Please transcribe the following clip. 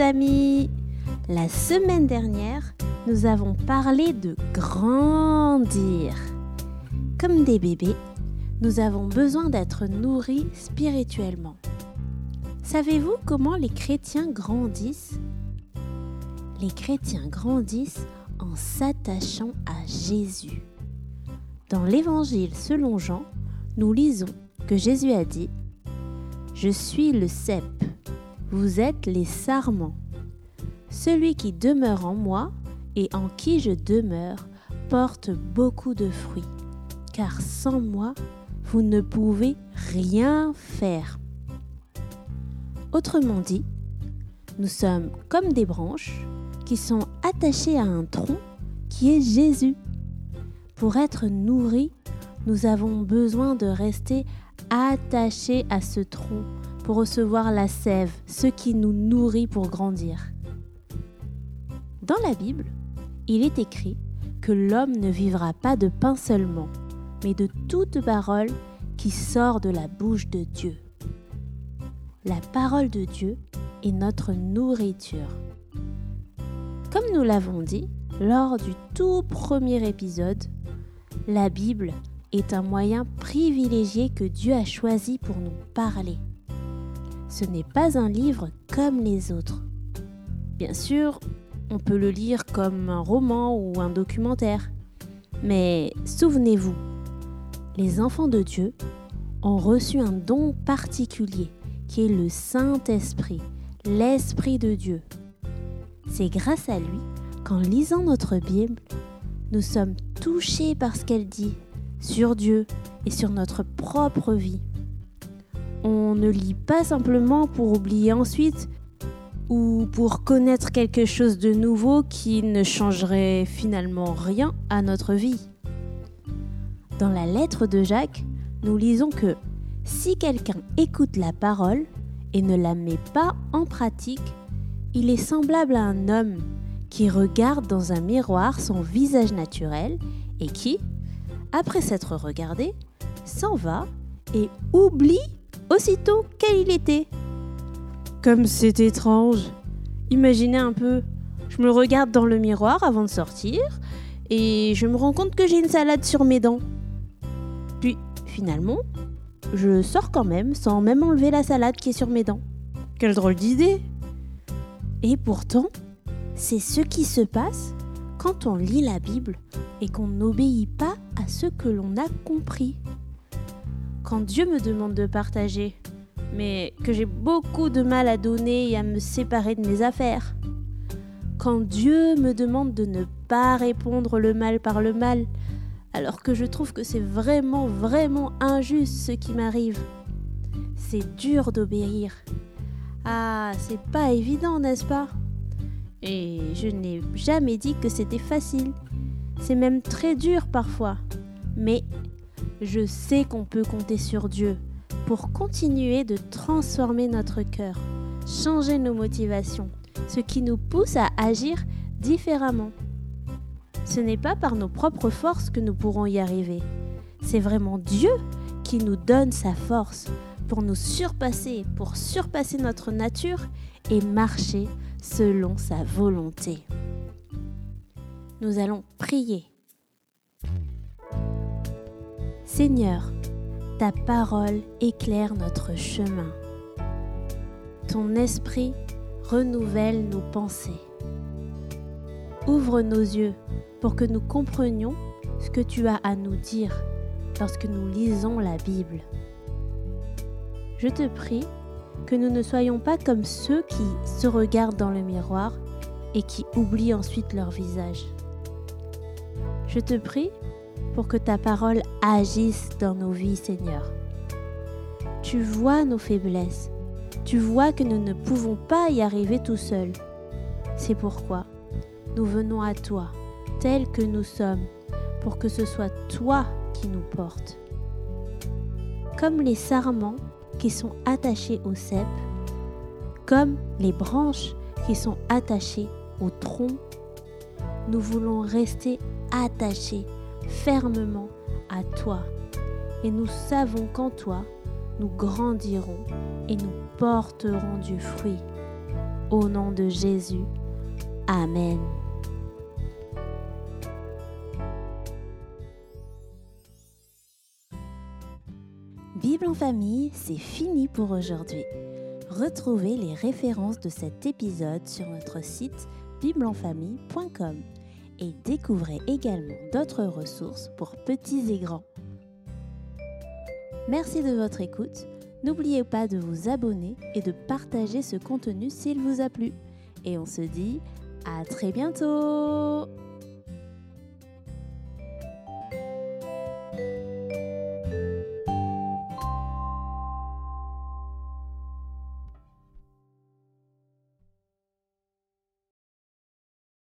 amis La semaine dernière, nous avons parlé de grandir. Comme des bébés, nous avons besoin d'être nourris spirituellement. Savez-vous comment les chrétiens grandissent? Les chrétiens grandissent en s'attachant à Jésus. Dans l'Évangile selon Jean, nous lisons que Jésus a dit ⁇ Je suis le cep, vous êtes les sarments. Celui qui demeure en moi et en qui je demeure porte beaucoup de fruits, car sans moi, vous ne pouvez rien faire. Autrement dit, nous sommes comme des branches qui sont attachées à un tronc qui est Jésus. Pour être nourris, nous avons besoin de rester attachés à ce tronc pour recevoir la sève, ce qui nous nourrit pour grandir. Dans la Bible, il est écrit que l'homme ne vivra pas de pain seulement, mais de toute parole qui sort de la bouche de Dieu. La parole de Dieu est notre nourriture. Comme nous l'avons dit lors du tout premier épisode, la Bible est un moyen privilégié que Dieu a choisi pour nous parler. Ce n'est pas un livre comme les autres. Bien sûr, on peut le lire comme un roman ou un documentaire. Mais souvenez-vous, les enfants de Dieu ont reçu un don particulier qui est le Saint-Esprit, l'Esprit de Dieu. C'est grâce à lui qu'en lisant notre Bible, nous sommes touchés par ce qu'elle dit sur Dieu et sur notre propre vie. On ne lit pas simplement pour oublier ensuite ou pour connaître quelque chose de nouveau qui ne changerait finalement rien à notre vie. Dans la lettre de Jacques, nous lisons que si quelqu'un écoute la parole et ne la met pas en pratique, il est semblable à un homme qui regarde dans un miroir son visage naturel et qui, après s'être regardé, s'en va et oublie aussitôt quel il était. Comme c'est étrange. Imaginez un peu, je me regarde dans le miroir avant de sortir et je me rends compte que j'ai une salade sur mes dents. Puis finalement, je sors quand même sans même enlever la salade qui est sur mes dents. Quelle drôle d'idée Et pourtant, c'est ce qui se passe quand on lit la Bible et qu'on n'obéit pas à ce que l'on a compris. Quand Dieu me demande de partager, mais que j'ai beaucoup de mal à donner et à me séparer de mes affaires. Quand Dieu me demande de ne pas répondre le mal par le mal, alors que je trouve que c'est vraiment, vraiment injuste ce qui m'arrive. C'est dur d'obéir. Ah, c'est pas évident, n'est-ce pas? Et je n'ai jamais dit que c'était facile. C'est même très dur parfois. Mais je sais qu'on peut compter sur Dieu pour continuer de transformer notre cœur, changer nos motivations, ce qui nous pousse à agir différemment. Ce n'est pas par nos propres forces que nous pourrons y arriver. C'est vraiment Dieu qui nous donne sa force pour nous surpasser, pour surpasser notre nature et marcher selon sa volonté. Nous allons prier. Seigneur, ta parole éclaire notre chemin. Ton esprit renouvelle nos pensées. Ouvre nos yeux pour que nous comprenions ce que tu as à nous dire lorsque nous lisons la Bible. Je te prie que nous ne soyons pas comme ceux qui se regardent dans le miroir et qui oublient ensuite leur visage. Je te prie pour que ta parole agisse dans nos vies, Seigneur. Tu vois nos faiblesses. Tu vois que nous ne pouvons pas y arriver tout seuls. C'est pourquoi nous venons à toi, tels que nous sommes, pour que ce soit toi qui nous portes. Comme les sarments qui sont attachés au cep, comme les branches qui sont attachées au tronc, nous voulons rester attachés fermement à toi. Et nous savons qu'en toi, nous grandirons et nous porterons du fruit. Au nom de Jésus. Amen. Bible en famille, c'est fini pour aujourd'hui. Retrouvez les références de cet épisode sur notre site bibleenfamille.com et découvrez également d'autres ressources pour petits et grands. Merci de votre écoute. N'oubliez pas de vous abonner et de partager ce contenu s'il vous a plu. Et on se dit à très bientôt